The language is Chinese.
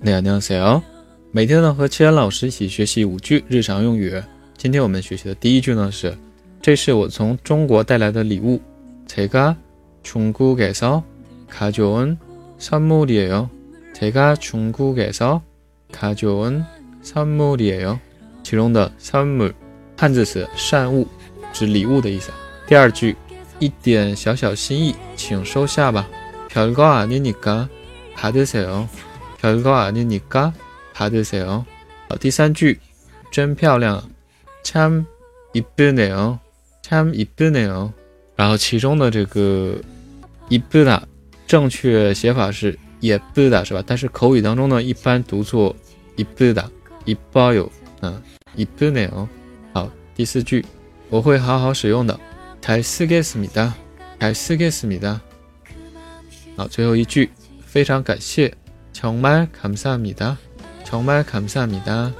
네 안녕하세요。每天呢和七安老师一起学习五句日常用语。今天我们学习的第一句呢是，这是我从中国带来的礼物。제가중국에서가져온선물이에요。제가중국에서가져온선물이에 요。 其中的선물汉字词善物，指礼物的意思。第二句，一点小小心意，请收下吧。별거아니니까받으세 요。 별거아니니까받으세 요。 好，第三句，真漂亮，참이쁘네 요， 참이쁘네 요。 然后其中的这个이쁘다正确写法是예쁘다是吧？但是口语当中呢，一般读作이쁘다이뻐 요， 嗯，이쁘네 요。 好，第四句，我会好好使用的，잘쓰겠습니 다， 잘쓰겠습니 다。 好，最后一句，非常感谢。 정말 감사합니다 정말 감사합니다